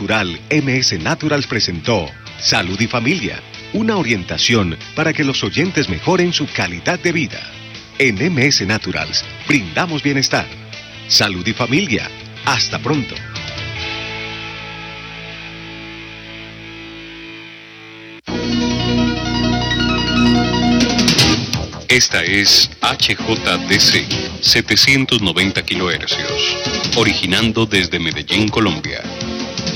MS Naturals presentó Salud y Familia, una orientación para que los oyentes mejoren su calidad de vida. En MS Naturals brindamos bienestar, salud y familia. Hasta pronto. Esta es HJDC 790 kHz, originando desde Medellín, Colombia.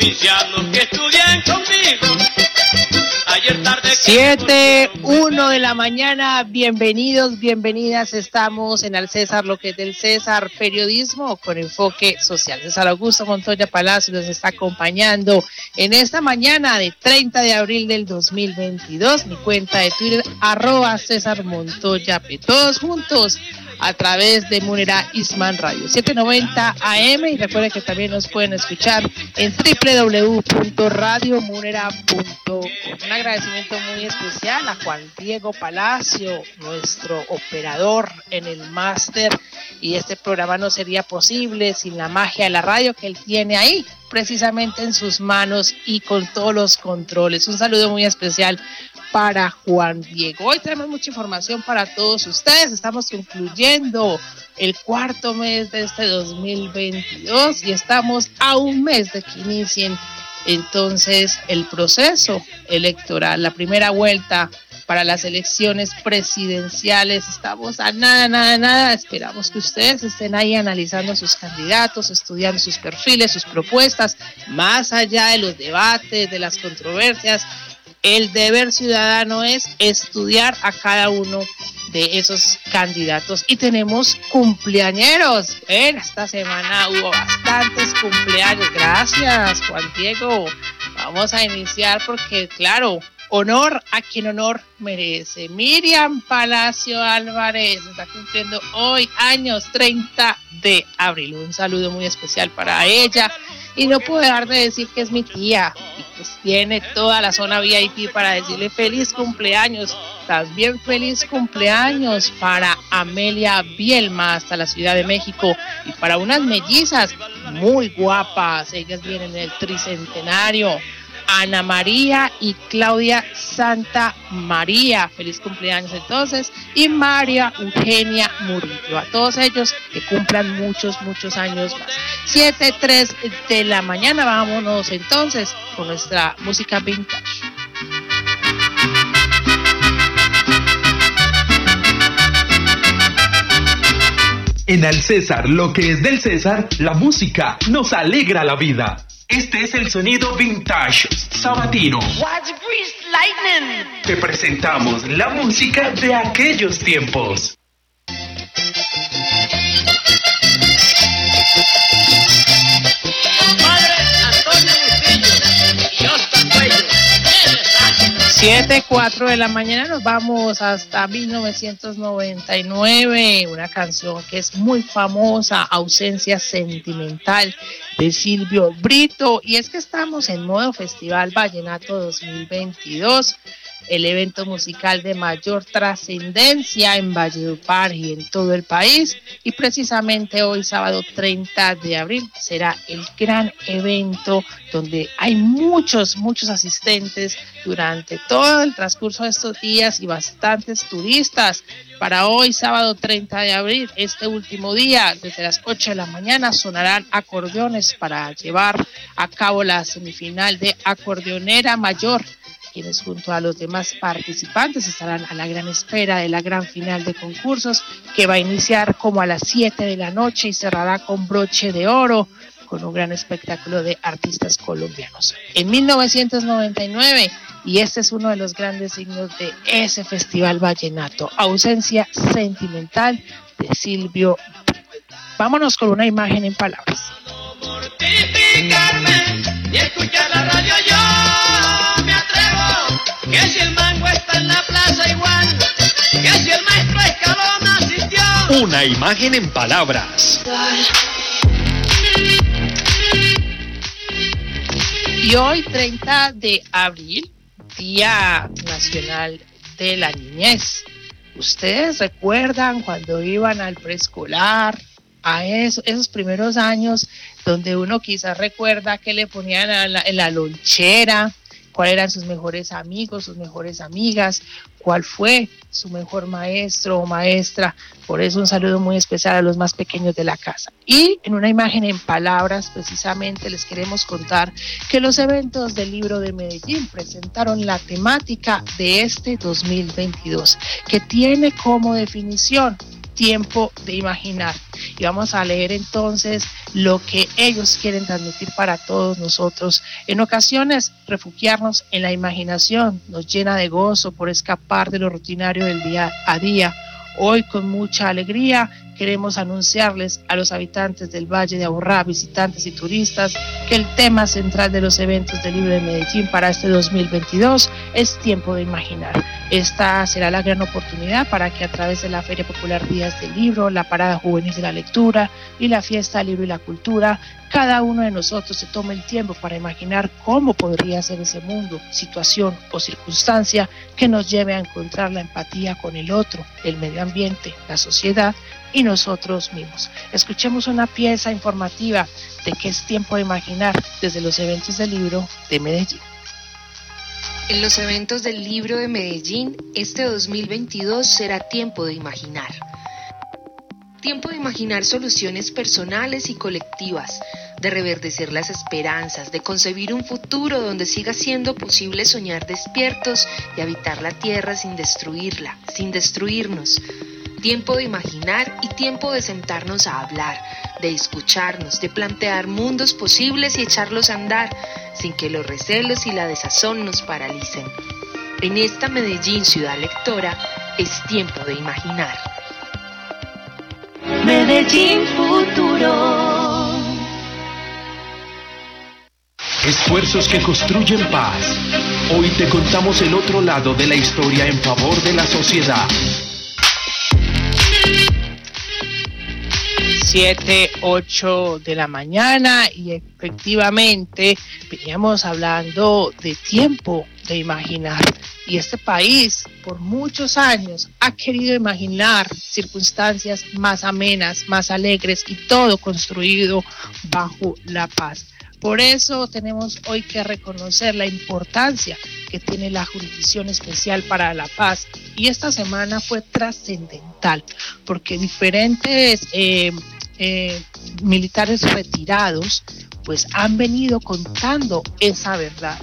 Provincianos que estudian conmigo. Ayer tarde. 7, 1 de la mañana. Bienvenidos, bienvenidas. Estamos en Al César, lo que es del César, periodismo con enfoque social. César Augusto Montoya Palacio nos está acompañando en esta mañana de 30 de abril del 2022. Mi cuenta de Twitter, arroba César Montoya. Todos juntos a través de Munera Isman Radio 790 AM y recuerden que también nos pueden escuchar en www.radiomunera.com. Un agradecimiento muy especial a Juan Diego Palacio, nuestro operador en el máster y este programa no sería posible sin la magia de la radio que él tiene ahí precisamente en sus manos y con todos los controles. Un saludo muy especial para Juan Diego. Hoy tenemos mucha información para todos ustedes. Estamos concluyendo el cuarto mes de este 2022 y estamos a un mes de que inicien entonces el proceso electoral, la primera vuelta para las elecciones presidenciales. Estamos a nada, nada, nada. Esperamos que ustedes estén ahí analizando sus candidatos, estudiando sus perfiles, sus propuestas, más allá de los debates, de las controversias el deber ciudadano es estudiar a cada uno de esos candidatos. Y tenemos cumpleañeros. Esta semana hubo bastantes cumpleaños. Gracias, Juan Diego. Vamos a iniciar porque, claro, honor a quien honor merece. Miriam Palacio Álvarez está cumpliendo hoy años 30 de abril. Un saludo muy especial para ella y no puedo dejar de decir que es mi tía y pues tiene toda la zona VIP para decirle feliz cumpleaños. También feliz cumpleaños para Amelia Bielma hasta la Ciudad de México y para unas mellizas muy guapas. Ellas vienen del tricentenario. Ana María y Claudia Santa María. Feliz cumpleaños entonces. Y María Eugenia Murillo. A todos ellos que cumplan muchos, muchos años más. 7, 3 de la mañana. Vámonos entonces con nuestra música vintage. En Al César, lo que es del César, la música nos alegra la vida. Este es el sonido vintage sabatino. Te presentamos la música de aquellos tiempos. 7, 4 de la mañana nos vamos hasta 1999, una canción que es muy famosa, Ausencia Sentimental de Silvio Brito. Y es que estamos en modo Festival Vallenato 2022 el evento musical de mayor trascendencia en Valledupar y en todo el país. Y precisamente hoy, sábado 30 de abril, será el gran evento donde hay muchos, muchos asistentes durante todo el transcurso de estos días y bastantes turistas. Para hoy, sábado 30 de abril, este último día, desde las 8 de la mañana, sonarán acordeones para llevar a cabo la semifinal de acordeonera mayor quienes junto a los demás participantes estarán a la gran espera de la gran final de concursos que va a iniciar como a las 7 de la noche y cerrará con broche de oro con un gran espectáculo de artistas colombianos. En 1999, y este es uno de los grandes signos de ese festival vallenato, ausencia sentimental de Silvio. Vámonos con una imagen en palabras. y escuchar la radio yo Una imagen en palabras. Y hoy, 30 de abril, Día Nacional de la Niñez. ¿Ustedes recuerdan cuando iban al preescolar, a esos primeros años donde uno quizás recuerda que le ponían en la lonchera, cuáles eran sus mejores amigos, sus mejores amigas, cuál fue su mejor maestro o maestra. Por eso un saludo muy especial a los más pequeños de la casa. Y en una imagen en palabras, precisamente les queremos contar que los eventos del libro de Medellín presentaron la temática de este 2022, que tiene como definición tiempo de imaginar. Y vamos a leer entonces lo que ellos quieren transmitir para todos nosotros. En ocasiones, refugiarnos en la imaginación nos llena de gozo por escapar de lo rutinario del día a día. Hoy con mucha alegría queremos anunciarles a los habitantes del Valle de Aburrá, visitantes y turistas, que el tema central de los eventos del Libro de Medellín para este 2022 es tiempo de imaginar. Esta será la gran oportunidad para que a través de la Feria Popular Días del Libro, la Parada Juvenil de la Lectura y la Fiesta del Libro y la Cultura, cada uno de nosotros se tome el tiempo para imaginar cómo podría ser ese mundo, situación o circunstancia que nos lleve a encontrar la empatía con el otro, el medio ambiente, la sociedad y nosotros mismos. Escuchemos una pieza informativa de qué es tiempo de imaginar desde los eventos del libro de Medellín. En los eventos del libro de Medellín, este 2022 será tiempo de imaginar. Tiempo de imaginar soluciones personales y colectivas, de reverdecer las esperanzas, de concebir un futuro donde siga siendo posible soñar despiertos y habitar la tierra sin destruirla, sin destruirnos tiempo de imaginar y tiempo de sentarnos a hablar, de escucharnos, de plantear mundos posibles y echarlos a andar, sin que los recelos y la desazón nos paralicen. En esta Medellín ciudad lectora es tiempo de imaginar. Medellín futuro. Esfuerzos que construyen paz. Hoy te contamos el otro lado de la historia en favor de la sociedad. 7, 8 de la mañana y efectivamente veníamos hablando de tiempo de imaginar y este país por muchos años ha querido imaginar circunstancias más amenas, más alegres y todo construido bajo la paz. Por eso tenemos hoy que reconocer la importancia que tiene la Jurisdicción Especial para la Paz. Y esta semana fue trascendental porque diferentes eh, eh, militares retirados pues han venido contando esa verdad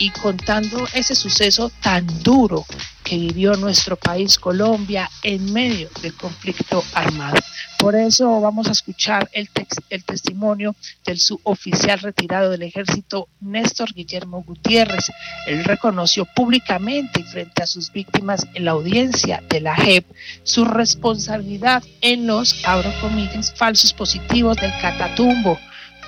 y contando ese suceso tan duro que vivió nuestro país Colombia en medio del conflicto armado. Por eso vamos a escuchar el, el testimonio del suboficial retirado del ejército, Néstor Guillermo Gutiérrez. Él reconoció públicamente frente a sus víctimas en la audiencia de la JEP su responsabilidad en los, abro comillas, falsos positivos del Catatumbo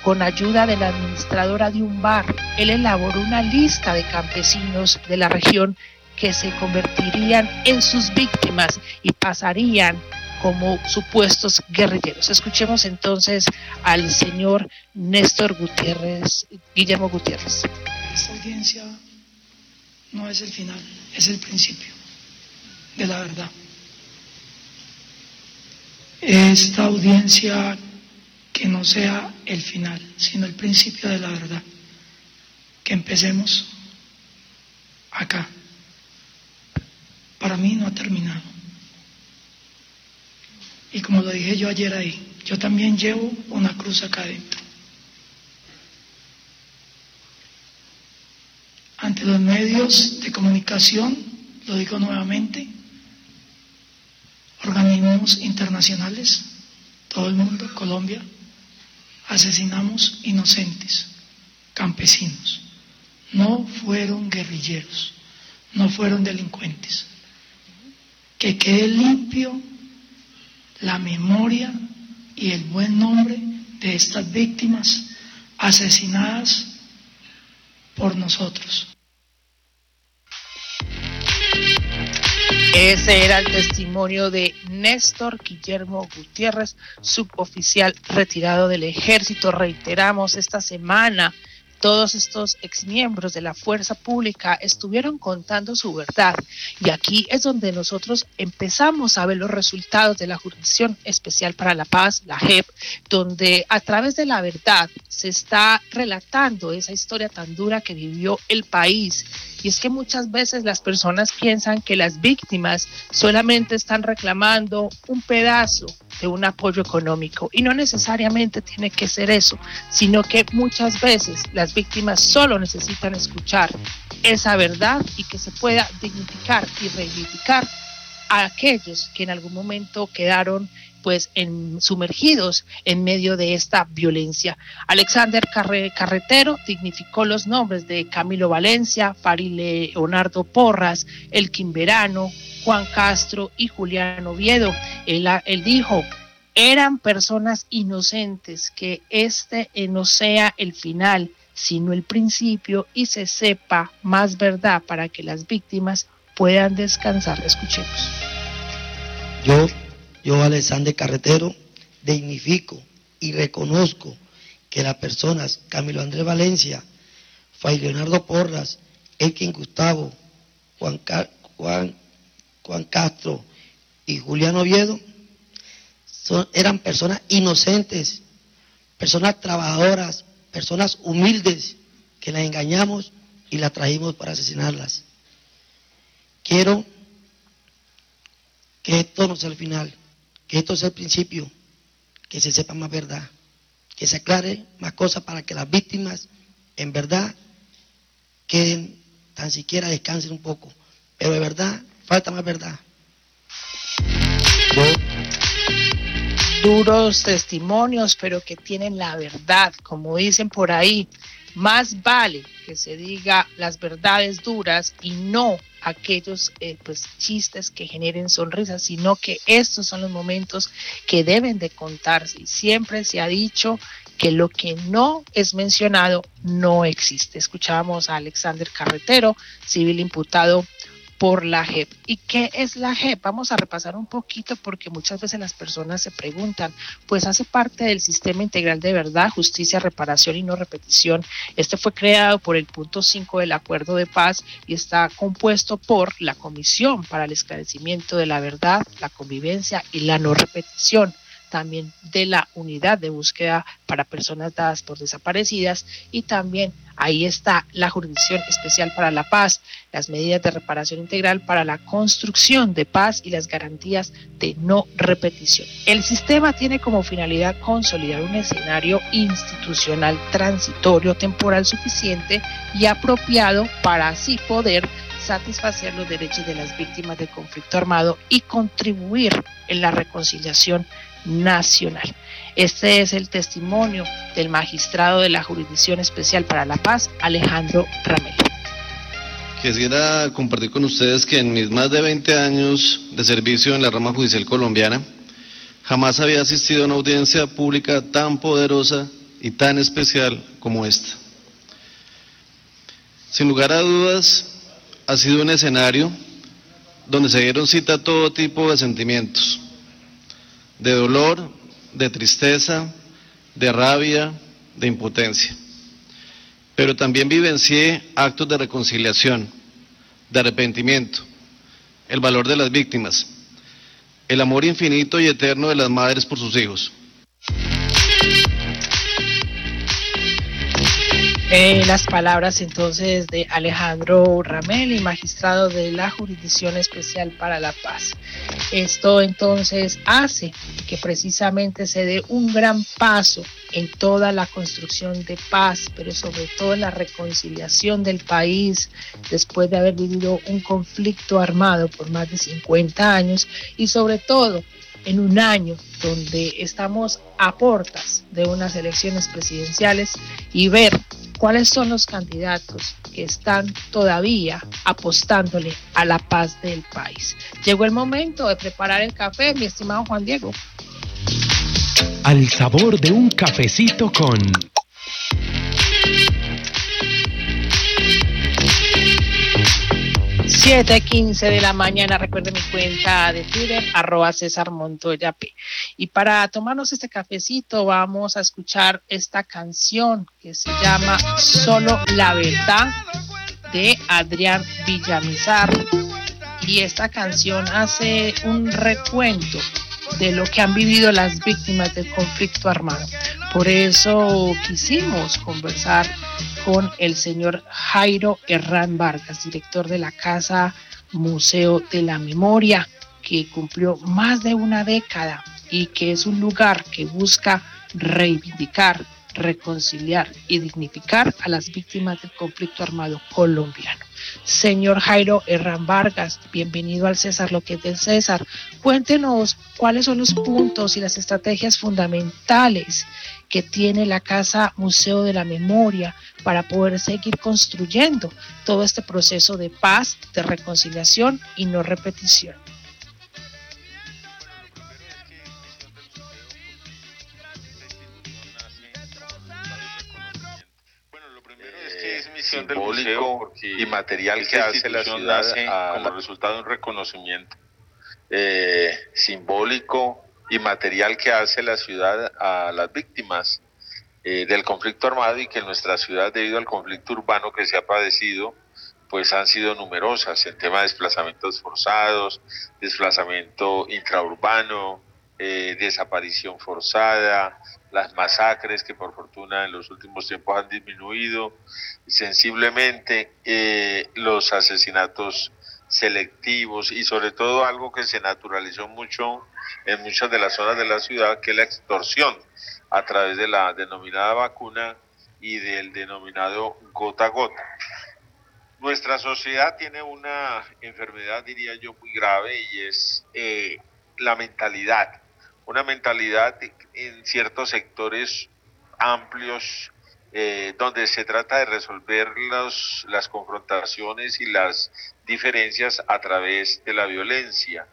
con ayuda de la administradora de un bar, él elaboró una lista de campesinos de la región que se convertirían en sus víctimas y pasarían como supuestos guerrilleros. Escuchemos entonces al señor Néstor Gutiérrez, Guillermo Gutiérrez. Esta audiencia no es el final, es el principio de la verdad. Esta audiencia que no sea el final, sino el principio de la verdad. Que empecemos acá. Para mí no ha terminado. Y como lo dije yo ayer ahí, yo también llevo una cruz acá adentro. Ante los medios de comunicación, lo digo nuevamente, organismos internacionales, todo el mundo, Colombia, asesinamos inocentes, campesinos. No fueron guerrilleros, no fueron delincuentes. Que quede limpio la memoria y el buen nombre de estas víctimas asesinadas por nosotros. Ese era el testimonio de Néstor Guillermo Gutiérrez, suboficial retirado del ejército. Reiteramos esta semana todos estos exmiembros de la fuerza pública estuvieron contando su verdad y aquí es donde nosotros empezamos a ver los resultados de la Jurisdicción Especial para la Paz, la JEP, donde a través de la verdad se está relatando esa historia tan dura que vivió el país y es que muchas veces las personas piensan que las víctimas solamente están reclamando un pedazo de un apoyo económico. Y no necesariamente tiene que ser eso, sino que muchas veces las víctimas solo necesitan escuchar esa verdad y que se pueda dignificar y reivindicar a aquellos que en algún momento quedaron pues en, sumergidos en medio de esta violencia. Alexander Carretero dignificó los nombres de Camilo Valencia, Farile Leonardo Porras, Elkin Verano, Juan Castro y Julián Oviedo. Él, él dijo, eran personas inocentes, que este no sea el final, sino el principio y se sepa más verdad para que las víctimas puedan descansar. Escuchemos. Yo yo, Alexander Carretero, dignifico y reconozco que las personas Camilo Andrés Valencia, Fay Leonardo Porras, Elkin Gustavo, Juan, Juan, Juan Castro y Julián Oviedo son, eran personas inocentes, personas trabajadoras, personas humildes que las engañamos y las trajimos para asesinarlas. Quiero que esto no sea el final que esto sea el principio, que se sepa más verdad, que se aclare más cosas para que las víctimas en verdad queden, tan siquiera descansen un poco. Pero de verdad, falta más verdad. Duros testimonios, pero que tienen la verdad, como dicen por ahí. Más vale que se diga las verdades duras y no aquellos eh, pues chistes que generen sonrisas, sino que estos son los momentos que deben de contarse. Y siempre se ha dicho que lo que no es mencionado no existe. Escuchábamos a Alexander Carretero, civil imputado por la JEP. ¿Y qué es la JEP? Vamos a repasar un poquito porque muchas veces las personas se preguntan, pues hace parte del Sistema Integral de Verdad, Justicia, Reparación y No Repetición. Este fue creado por el punto 5 del Acuerdo de Paz y está compuesto por la Comisión para el Esclarecimiento de la Verdad, la Convivencia y la No Repetición también de la unidad de búsqueda para personas dadas por desaparecidas y también ahí está la jurisdicción especial para la paz, las medidas de reparación integral para la construcción de paz y las garantías de no repetición. El sistema tiene como finalidad consolidar un escenario institucional transitorio temporal suficiente y apropiado para así poder satisfacer los derechos de las víctimas del conflicto armado y contribuir en la reconciliación nacional. Este es el testimonio del magistrado de la Jurisdicción Especial para la Paz, Alejandro Ramel. Quisiera compartir con ustedes que en mis más de 20 años de servicio en la rama judicial colombiana, jamás había asistido a una audiencia pública tan poderosa y tan especial como esta. Sin lugar a dudas, ha sido un escenario donde se dieron cita a todo tipo de sentimientos, de dolor, de tristeza, de rabia, de impotencia. Pero también vivencié actos de reconciliación, de arrepentimiento, el valor de las víctimas, el amor infinito y eterno de las madres por sus hijos. Eh, las palabras entonces de Alejandro Ramel, magistrado de la Jurisdicción Especial para la Paz. Esto entonces hace que precisamente se dé un gran paso en toda la construcción de paz, pero sobre todo en la reconciliación del país después de haber vivido un conflicto armado por más de 50 años y sobre todo en un año donde estamos a portas de unas elecciones presidenciales y ver cuáles son los candidatos que están todavía apostándole a la paz del país. Llegó el momento de preparar el café, mi estimado Juan Diego. Al sabor de un cafecito con 7.15 de la mañana, recuerden mi cuenta de Twitter, arroba César Montoya P. Y para tomarnos este cafecito vamos a escuchar esta canción que se llama Solo la Verdad de Adrián Villamizar. Y esta canción hace un recuento de lo que han vivido las víctimas del conflicto armado. Por eso quisimos conversar con el señor Jairo Herrán Vargas, director de la Casa Museo de la Memoria, que cumplió más de una década y que es un lugar que busca reivindicar, reconciliar y dignificar a las víctimas del conflicto armado colombiano. Señor Jairo Herrán Vargas, bienvenido al César, lo que es del César. Cuéntenos cuáles son los puntos y las estrategias fundamentales que tiene la Casa Museo de la Memoria para poder seguir construyendo todo este proceso de paz, de reconciliación y no repetición. Simbólico y material que hace la ciudad como resultado de un reconocimiento eh, simbólico y material que hace la ciudad a las víctimas eh, del conflicto armado y que en nuestra ciudad, debido al conflicto urbano que se ha padecido, pues han sido numerosas en tema de desplazamientos forzados, desplazamiento intraurbano, eh, desaparición forzada, las masacres que por fortuna en los últimos tiempos han disminuido sensiblemente, eh, los asesinatos selectivos y sobre todo algo que se naturalizó mucho en muchas de las zonas de la ciudad, que es la extorsión a través de la denominada vacuna y del denominado gota a gota. Nuestra sociedad tiene una enfermedad, diría yo, muy grave y es eh, la mentalidad. Una mentalidad en ciertos sectores amplios eh, donde se trata de resolver los, las confrontaciones y las diferencias a través de la violencia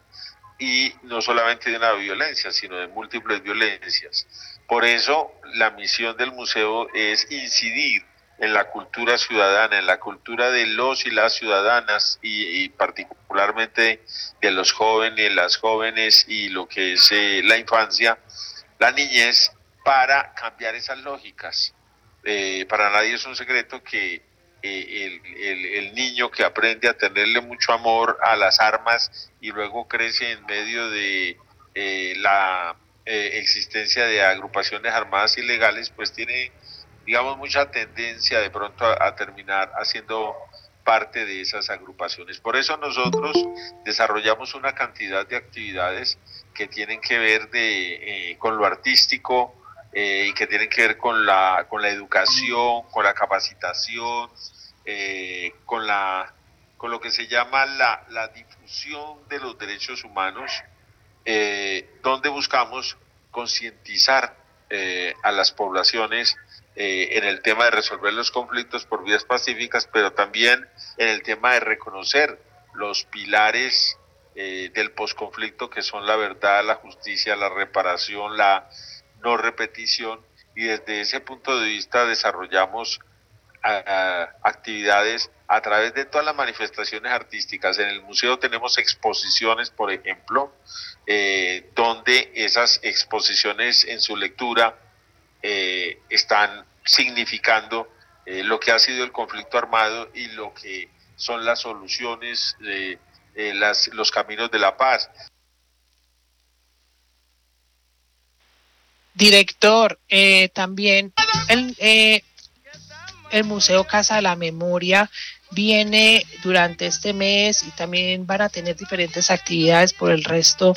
y no solamente de una violencia, sino de múltiples violencias. Por eso la misión del museo es incidir en la cultura ciudadana, en la cultura de los y las ciudadanas y, particularmente de los jóvenes, las jóvenes y lo que es eh, la infancia, la niñez, para cambiar esas lógicas. Eh, para nadie es un secreto que eh, el, niño que aprende a tenerle mucho amor a las armas y luego crece en medio de eh, la eh, existencia de agrupaciones armadas ilegales, pues tiene, digamos, mucha tendencia de pronto a, terminar haciendo parte de esas agrupaciones. Por eso nosotros desarrollamos una cantidad de actividades que tienen que ver de, con lo artístico, eh, y que tienen que ver con la, con la educación, con la capacitación, eh, con, la, con lo que se llama la, la difusión de los derechos humanos, eh, donde buscamos concientizar a las poblaciones en el tema de resolver los conflictos por vías pacíficas, pero también en el tema de reconocer los pilares del posconflicto que son la verdad, la justicia, la reparación, la no repetición y desde ese punto de vista desarrollamos actividades a través de todas las manifestaciones artísticas. En el museo tenemos exposiciones, por ejemplo, eh, donde esas exposiciones en su lectura eh, están significando eh, lo que ha sido el conflicto armado y lo que son las soluciones, eh, los caminos de la paz. Director, eh, también el, el Museo Casa de la Memoria viene durante este mes y también van a tener diferentes actividades por el resto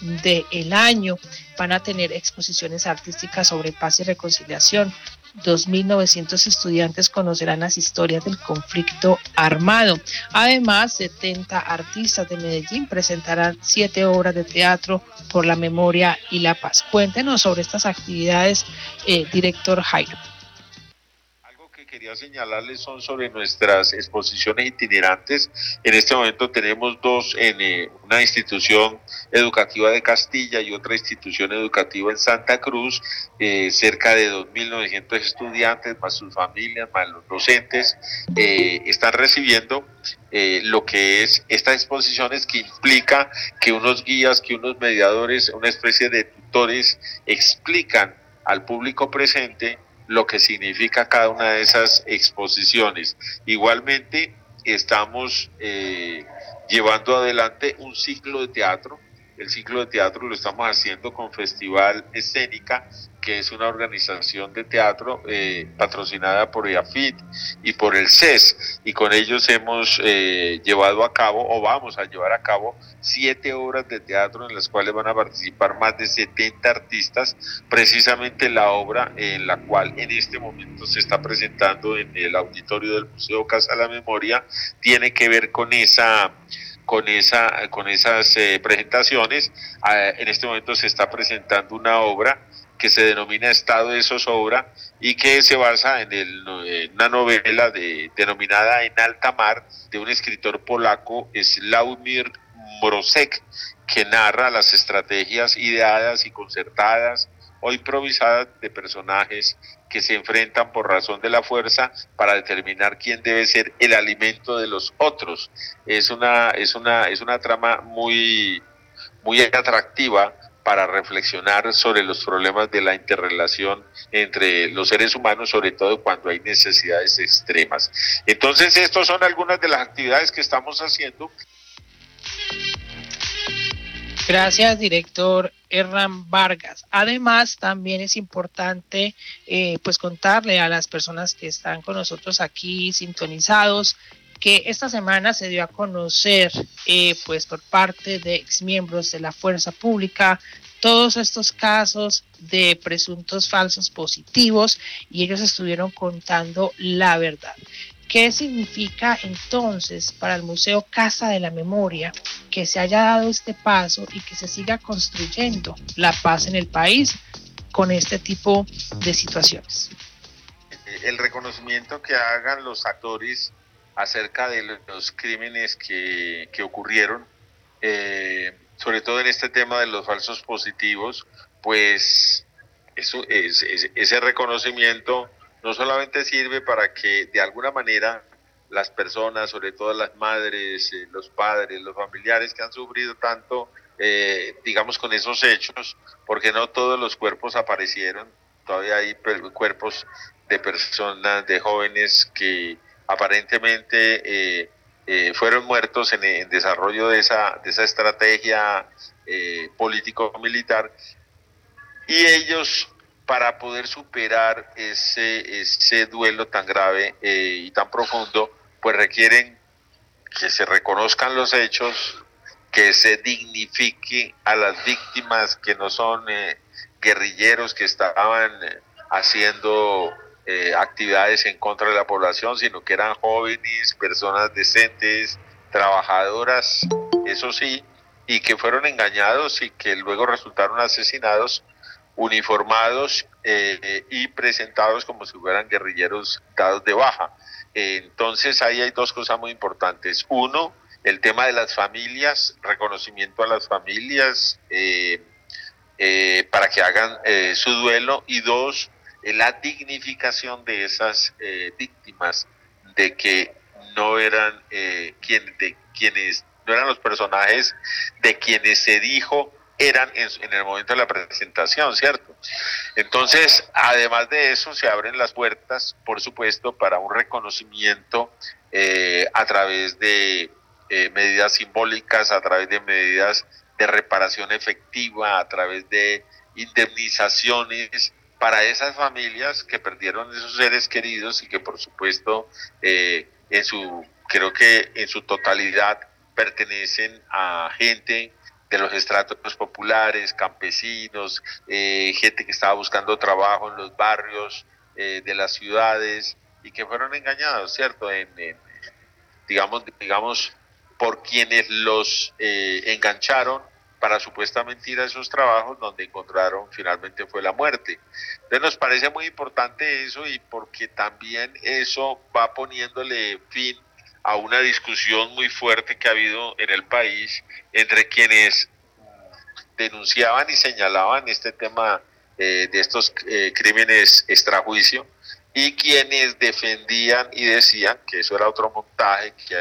del año. Van a tener exposiciones artísticas sobre paz y reconciliación. 2.900 estudiantes conocerán las historias del conflicto armado. Además, 70 artistas de Medellín presentarán siete obras de teatro por la memoria y la paz. Cuéntenos sobre estas actividades, eh, director Jairo quería señalarles son sobre nuestras exposiciones itinerantes. En este momento tenemos dos en eh, una institución educativa de Castilla y otra institución educativa en Santa Cruz, eh, cerca de 2.900 estudiantes, más sus familias, más los docentes, eh, están recibiendo lo que es estas exposiciones que implica que unos guías, que unos mediadores, una especie de tutores explican al público presente lo que significa cada una de esas exposiciones. Igualmente, estamos eh, llevando adelante un ciclo de teatro. El ciclo de teatro lo estamos haciendo con Festival Escénica que es una organización de teatro eh, patrocinada por EAFIT y por el CES, y con ellos hemos eh, llevado a cabo, o vamos a llevar a cabo, siete obras de teatro en las cuales van a participar más de 70 artistas, precisamente la obra en la cual en este momento se está presentando en el auditorio del Museo Casa de la Memoria, tiene que ver con esa con esa con esas eh, presentaciones. Ah, en este momento se está presentando una obra que se denomina Estado de Zozobra y que se basa en, el, una novela de, denominada En alta mar de un escritor polaco, Sławomir Mrozek, que narra las estrategias ideadas y concertadas o improvisadas de personajes que se enfrentan por razón de la fuerza para determinar quién debe ser el alimento de los otros. Es una, es una, es una trama muy, muy atractiva para reflexionar sobre los problemas de la interrelación entre los seres humanos, sobre todo cuando hay necesidades extremas. Entonces, estas son algunas de las actividades que estamos haciendo. Gracias, director Hernán Vargas. Además, también es importante eh, pues contarle a las personas que están con nosotros aquí sintonizados que esta semana se dio a conocer eh, pues por parte de exmiembros de la fuerza pública todos estos casos de presuntos falsos positivos y ellos estuvieron contando la verdad. ¿Qué significa entonces para el Museo Casa de la Memoria que se haya dado este paso y que se siga construyendo la paz en el país con este tipo de situaciones? El reconocimiento que hagan los actores acerca de los crímenes que, ocurrieron, eh, sobre todo en este tema de los falsos positivos, pues eso es, ese reconocimiento no solamente sirve para que de alguna manera las personas, sobre todo las madres, eh, los padres, los familiares que han sufrido tanto, eh, digamos, con esos hechos, porque no todos los cuerpos aparecieron, todavía hay cuerpos de personas, de jóvenes que aparentemente eh, eh, fueron muertos en el desarrollo de esa, de esa estrategia eh, político-militar. Y ellos para poder superar ese, ese duelo tan grave y tan profundo, pues requieren que se reconozcan los hechos, que se dignifique a las víctimas que no son guerrilleros que estaban haciendo eh, actividades en contra de la población, sino que eran jóvenes, personas decentes, trabajadoras, eso sí, y que fueron engañados y que luego resultaron asesinados, uniformados eh, y presentados como si fueran guerrilleros dados de baja. entonces ahí hay dos cosas muy importantes. Uno, el tema de las familias, reconocimiento a las familias eh, para que hagan su duelo. Y dos, la dignificación de esas eh, víctimas, de que no eran eh, de quienes no eran los personajes de quienes se dijo eran en, el momento de la presentación, ¿cierto? Entonces, además de eso, se abren las puertas, por supuesto, para un reconocimiento eh, a través de eh, medidas simbólicas, a través de medidas de reparación efectiva, a través de indemnizaciones para esas familias que perdieron esos seres queridos y que por supuesto eh, en su creo que en su totalidad pertenecen a gente de los estratos populares, campesinos, eh, gente que estaba buscando trabajo en los barrios eh, de las ciudades y que fueron engañados, ¿cierto? En, digamos, digamos, por quienes los engancharon para supuestamente ir a esos trabajos donde encontraron finalmente fue la muerte. Entonces nos parece muy importante eso y porque también eso va poniéndole fin a una discusión muy fuerte que ha habido en el país entre quienes denunciaban y señalaban este tema eh, de estos eh, crímenes extrajuicio y quienes defendían y decían que eso era otro montaje que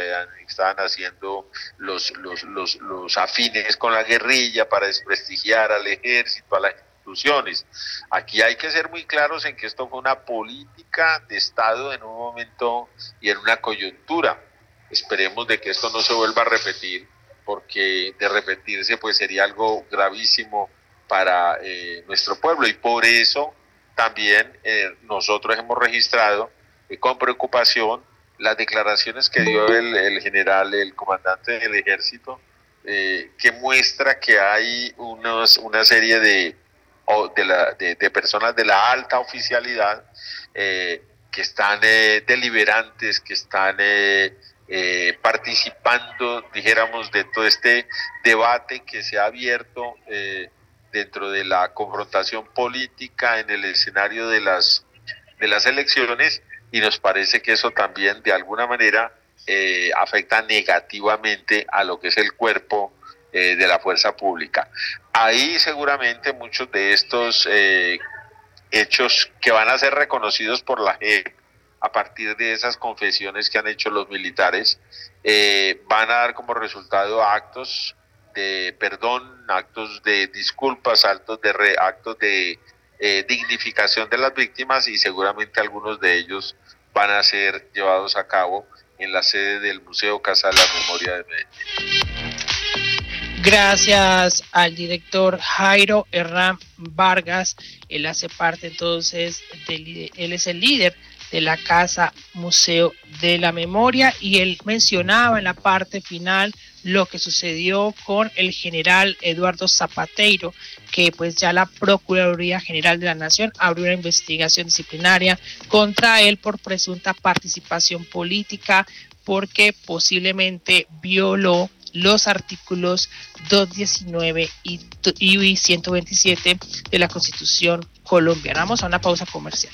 estaban haciendo los, los, los, los afines con la guerrilla para desprestigiar al ejército, a las instituciones. Aquí hay que ser muy claros en que esto fue una política de Estado en un momento y en una coyuntura. Esperemos de que esto no se vuelva a repetir, porque de repetirse pues sería algo gravísimo para eh, nuestro pueblo y por eso también eh, nosotros hemos registrado eh, con preocupación las declaraciones que dio el, general, el comandante del ejército, eh, que muestra que hay unos, una serie de, de, personas de la alta oficialidad que están deliberantes, que están participando, dijéramos, de todo este debate que se ha abierto dentro de la confrontación política en el escenario de las, de las elecciones y nos parece que eso también de alguna manera eh, afecta negativamente a lo que es el cuerpo eh, de la fuerza pública. Ahí seguramente muchos de estos eh, hechos que van a ser reconocidos por la JEP a partir de esas confesiones que han hecho los militares, van a dar como resultado actos de perdón, actos de disculpas, actos de, actos de eh, dignificación de las víctimas y seguramente algunos de ellos van a ser llevados a cabo en la sede del Museo Casa de la Memoria de Medellín. Gracias al director Jairo Herrán Vargas. Él hace parte entonces, él es el líder de la Casa Museo de la Memoria y él mencionaba en la parte final lo que sucedió con el general Eduardo Zapateiro, que pues ya la Procuraduría General de la Nación abrió una investigación disciplinaria contra él por presunta participación política porque posiblemente violó los artículos 219 y, y 127 de la Constitución colombiana. Vamos a una pausa comercial.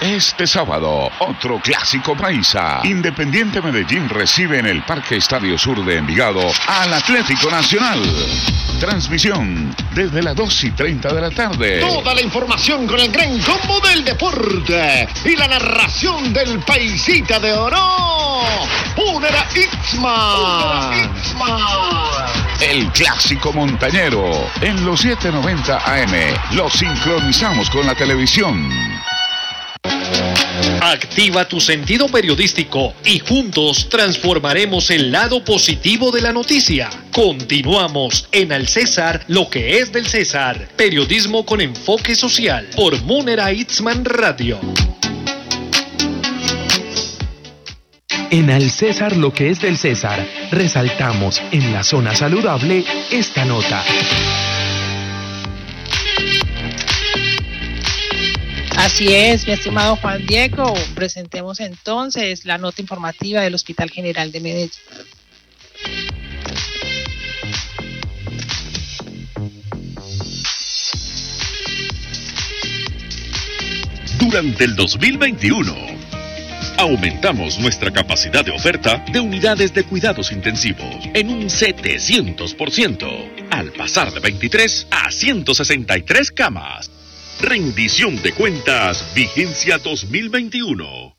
Este sábado, otro clásico paisa. Independiente Medellín recibe en el Parque Estadio Sur de Envigado al Atlético Nacional. Transmisión desde las 2 y 30 de la tarde. Toda la información con el gran combo del deporte y la narración del paisita de oro. Punera Itzman. El clásico montañero en los 790 AM. Lo sincronizamos con la televisión. Activa tu sentido periodístico y juntos transformaremos el lado positivo de la noticia. Continuamos en Al César, lo que es del César. Periodismo con enfoque social por Munera Itzman Radio. En Al César, lo que es del César, resaltamos en la zona saludable esta nota. Así es, mi estimado Juan Diego. Presentemos entonces la nota informativa del Hospital General de Medellín. Durante el 2021, Aumentamos nuestra capacidad de oferta de unidades de cuidados intensivos en un 700%, al pasar de 23 a 163 camas. Rendición de cuentas, vigencia 2021.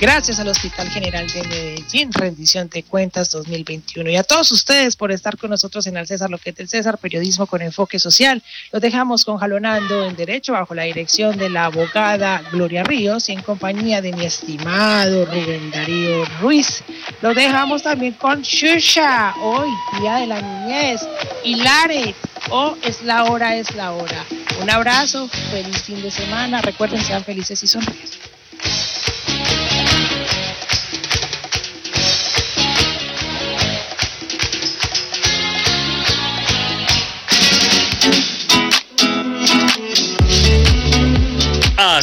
Gracias al Hospital General de Medellín, rendición de cuentas 2021. Y a todos ustedes por estar con nosotros en el César, lo que es César, periodismo con enfoque social. Los dejamos con Jalonando en Derecho bajo la dirección de la abogada Gloria Ríos y en compañía de mi estimado Rubén Darío Ruiz. Los dejamos también con Shusha, hoy, Día de la Niñez, y Lare, o Es la hora, es la hora. Un abrazo, feliz fin de semana. Recuerden, sean felices y sonríen.